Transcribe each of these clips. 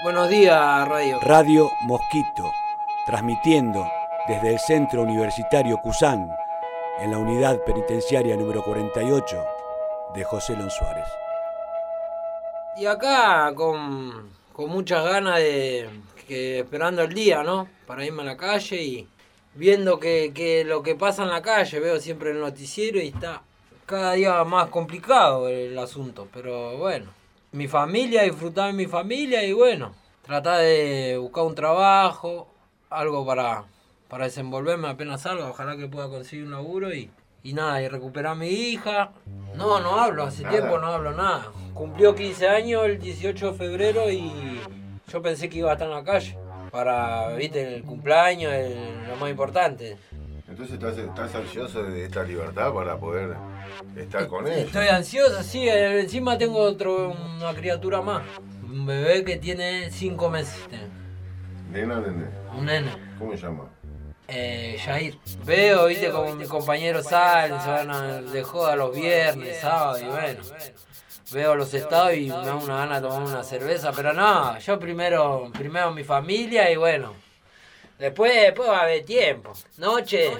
Buenos días, Radio. Radio Mosquito, transmitiendo desde el Centro Universitario Cusán, en la unidad penitenciaria número 48 de José Lon Suárez. Y acá con, con muchas ganas de que esperando el día, ¿no? Para irme a la calle y viendo que, que lo que pasa en la calle, veo siempre el noticiero y está cada día más complicado el asunto, pero bueno, mi familia, disfrutar de mi familia y bueno, tratar de buscar un trabajo, algo para, para desenvolverme apenas salga, ojalá que pueda conseguir un laburo y, y nada, y recuperar a mi hija. No, no hablo, hace tiempo no hablo nada. Cumplió 15 años el 18 de febrero y yo pensé que iba a estar en la calle para, viste, el cumpleaños, el- lo más importante. Entonces estás, estás ansioso de esta libertad para poder estar con ella. Estoy ansioso, sí, eh, encima tengo otro, una criatura más. Un bebé que tiene 5 meses. Nena, nene. Un nene. ¿Cómo se llama? Eh, Jair. Veo, viste, como mis compañeros salen, se van a, de joda los viernes, sábados, y bueno. Veo los estados y me da una gana de tomar una cerveza, pero no, yo primero, primero mi familia y bueno. Después, después va a haber tiempo. Noche.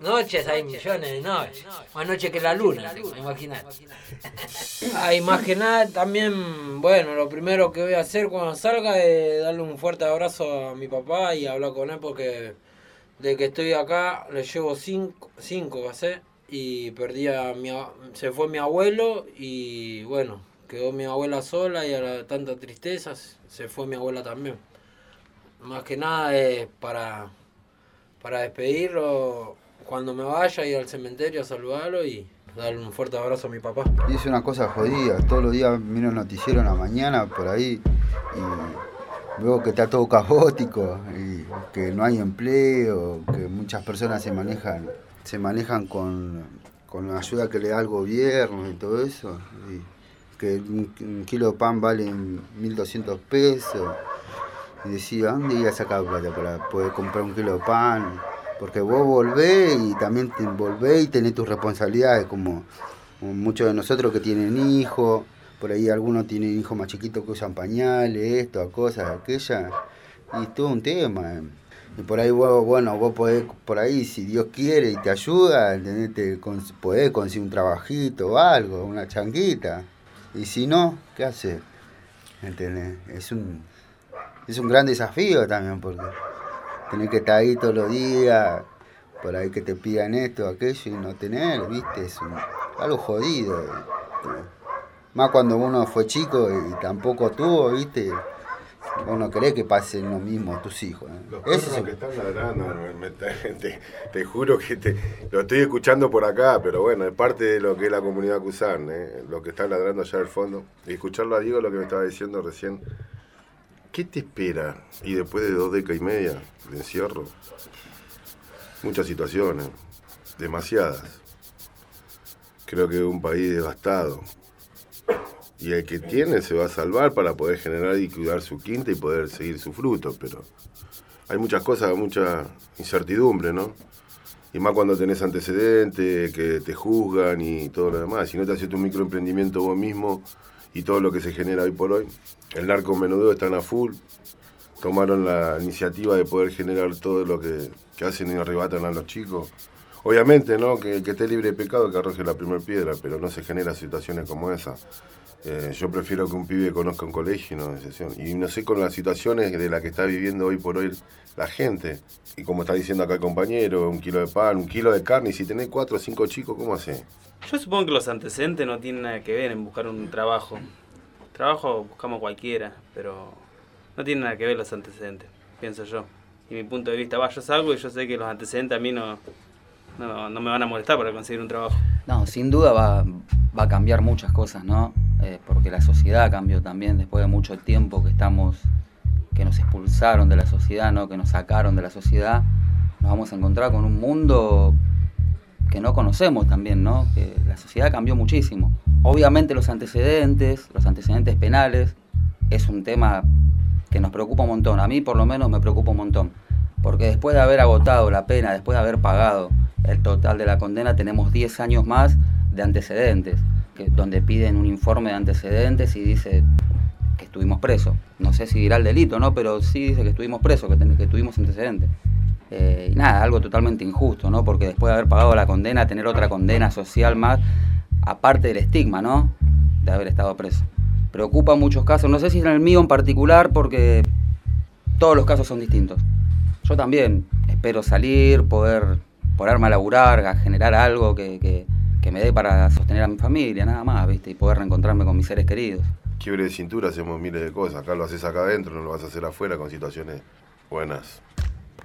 Noches hay millones de noches. Más noche que la luna, imagínate. Que nada también, bueno, lo primero que voy a hacer cuando salga es darle un fuerte abrazo a mi papá y hablar con él porque de que estoy acá le llevo cinco, cinco y perdí a mi, se fue mi abuelo y bueno, quedó mi abuela sola y a la tanta tristeza se fue mi abuela también. Más que nada es para, para despedirlo cuando me vaya, ir al cementerio a saludarlo y darle un fuerte abrazo a mi papá. Y es una cosa jodida, todos los días miro el noticiero en la mañana por ahí y veo que está todo caótico y que no hay empleo, que muchas personas se manejan, se manejan con, con la ayuda que le da el gobierno y todo eso. que un kilo de pan vale 1.200 pesos. Y decía, ¿dónde iba a sacar plata para poder comprar un kilo de pan? Porque vos volvés y también te volvés y tenés tus responsabilidades, como, muchos de nosotros que tienen hijos, por ahí algunos tienen hijos más chiquitos que usan pañales, esto, cosas, aquellas, y todo un tema. Y por ahí vos, bueno, vos podés, por ahí, si Dios quiere y te ayuda. Te podés conseguir un trabajito o algo, una changuita. Y si no, ¿qué haces? ¿Entendés? Es un, es un gran desafío también porque tenés que estar ahí todos los días, por ahí que te pidan esto, aquello y no tener, ¿viste? Es un- algo jodido. Más cuando uno fue chico y tampoco tuvo, ¿viste? Vos no querés que pasen lo mismo tus hijos. ¿eh? Los perros es que están ladrando, me- te, te juro que te, lo estoy escuchando por acá, pero bueno, es parte de lo que es la comunidad Cusán, ¿eh? lo que están ladrando allá al fondo. Y escucharlo a Diego, lo que me estaba diciendo recién. ¿Qué te espera? Y después de dos décadas y media de encierro, muchas situaciones, demasiadas. Creo que es un país devastado. Y el que tiene se va a salvar para poder generar y cuidar su quinta y poder seguir su fruto, pero hay muchas cosas, mucha incertidumbre, ¿no? Y más cuando tenés antecedentes, que te juzgan y todo lo demás. Si no te haces tu microemprendimiento vos mismo y todo lo que se genera hoy por hoy. El narco menudeo están a full. Tomaron la iniciativa de poder generar todo lo que, que hacen y arrebatan a los chicos. Obviamente, ¿no? Que que esté libre de pecado que arroje la primera piedra, pero no se generan situaciones como esa. Eh, yo prefiero que un pibe conozca un colegio y no una sesión. Y no sé con las situaciones de las que está viviendo hoy por hoy la gente. Y como está diciendo acá el compañero, un kilo de pan, un kilo de carne. Y si tenés cuatro o cinco chicos, ¿cómo hace? Yo supongo que los antecedentes no tienen nada que ver en buscar un trabajo. Trabajo buscamos cualquiera, pero no tienen nada que ver los antecedentes, pienso yo. Y mi punto de vista, va, yo salgo y yo sé que los antecedentes a mí no, no, no me van a molestar para conseguir un trabajo. No, sin duda va, va a cambiar muchas cosas, ¿no? Eh, porque la sociedad cambió también después de mucho tiempo que estamos, que nos expulsaron de la sociedad, ¿no? Que nos sacaron de la sociedad. Nos vamos a encontrar con un mundo que no conocemos también, ¿no? Que la sociedad cambió muchísimo. Obviamente los antecedentes, los antecedentes penales, es un tema que nos preocupa un montón. A mí por lo menos me preocupa un montón. Porque después de haber agotado la pena, después de haber pagado el total de la condena, tenemos 10 años más de antecedentes, donde piden un informe de antecedentes y dice que estuvimos presos. No sé si dirá el delito, ¿no? Pero sí dice que estuvimos presos, que, tuvimos antecedentes. Eh, y nada, algo totalmente injusto, ¿no? Porque después de haber pagado la condena, tener otra condena social más, aparte del estigma, ¿no? De haber estado preso. Preocupa muchos casos, no sé si en el mío en particular, porque todos los casos son distintos. Yo también espero salir, poder ponerme a laburar, generar algo que- que me dé para sostener a mi familia, nada más, ¿viste? Y poder reencontrarme con mis seres queridos. Quiebre de cintura, hacemos miles de cosas. Acá lo haces acá adentro, no lo vas a hacer afuera con situaciones buenas.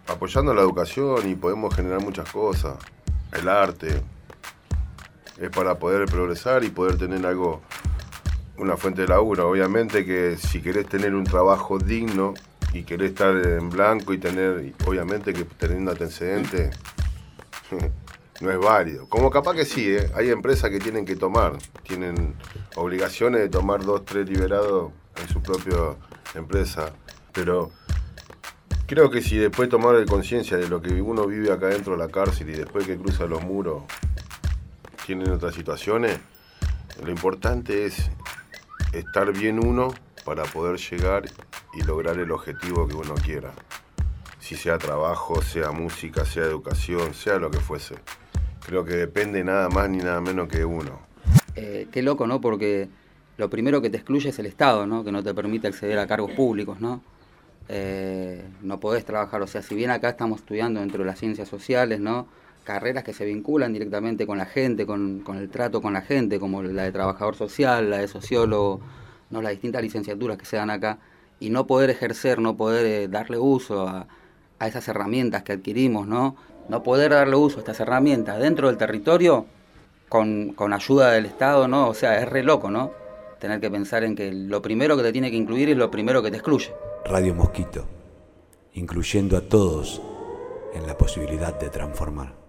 Apoyando la educación y podemos generar muchas cosas. El arte. Es para poder progresar y poder tener algo, una fuente de laburo. Obviamente que si querés tener un trabajo digno y querés estar en blanco y tener, obviamente que teniendo antecedentes, no es válido. Como capaz que sí, ¿eh? hay empresas que tienen que tomar, tienen obligaciones de tomar dos, tres liberados en su propia empresa, pero creo que si después tomar conciencia de lo que uno vive acá dentro de la cárcel y después que cruza los muros, tienen otras situaciones, lo importante es estar bien uno para poder llegar y lograr el objetivo que uno quiera. Si sea trabajo, sea música, sea educación, sea lo que fuese. Creo que depende nada más ni nada menos que uno. Eh, qué loco, ¿no? Porque lo primero que te excluye es el Estado, ¿no? Que no te permite acceder a cargos públicos, ¿no? Eh, no podés trabajar, o sea, si bien acá estamos estudiando dentro de las ciencias sociales, ¿no? Carreras que se vinculan directamente con la gente, con, con el trato con la gente, como la de trabajador social, la de sociólogo, ¿no? Las distintas licenciaturas que se dan acá, y no poder ejercer, no poder eh, darle uso a, a esas herramientas que adquirimos, ¿no? No poder darle uso a estas herramientas dentro del territorio, con, con ayuda del Estado, ¿no? O sea, es re loco, ¿no? Tener que pensar en que lo primero que te tiene que incluir es lo primero que te excluye. Radio Mosquito, incluyendo a todos en la posibilidad de transformar.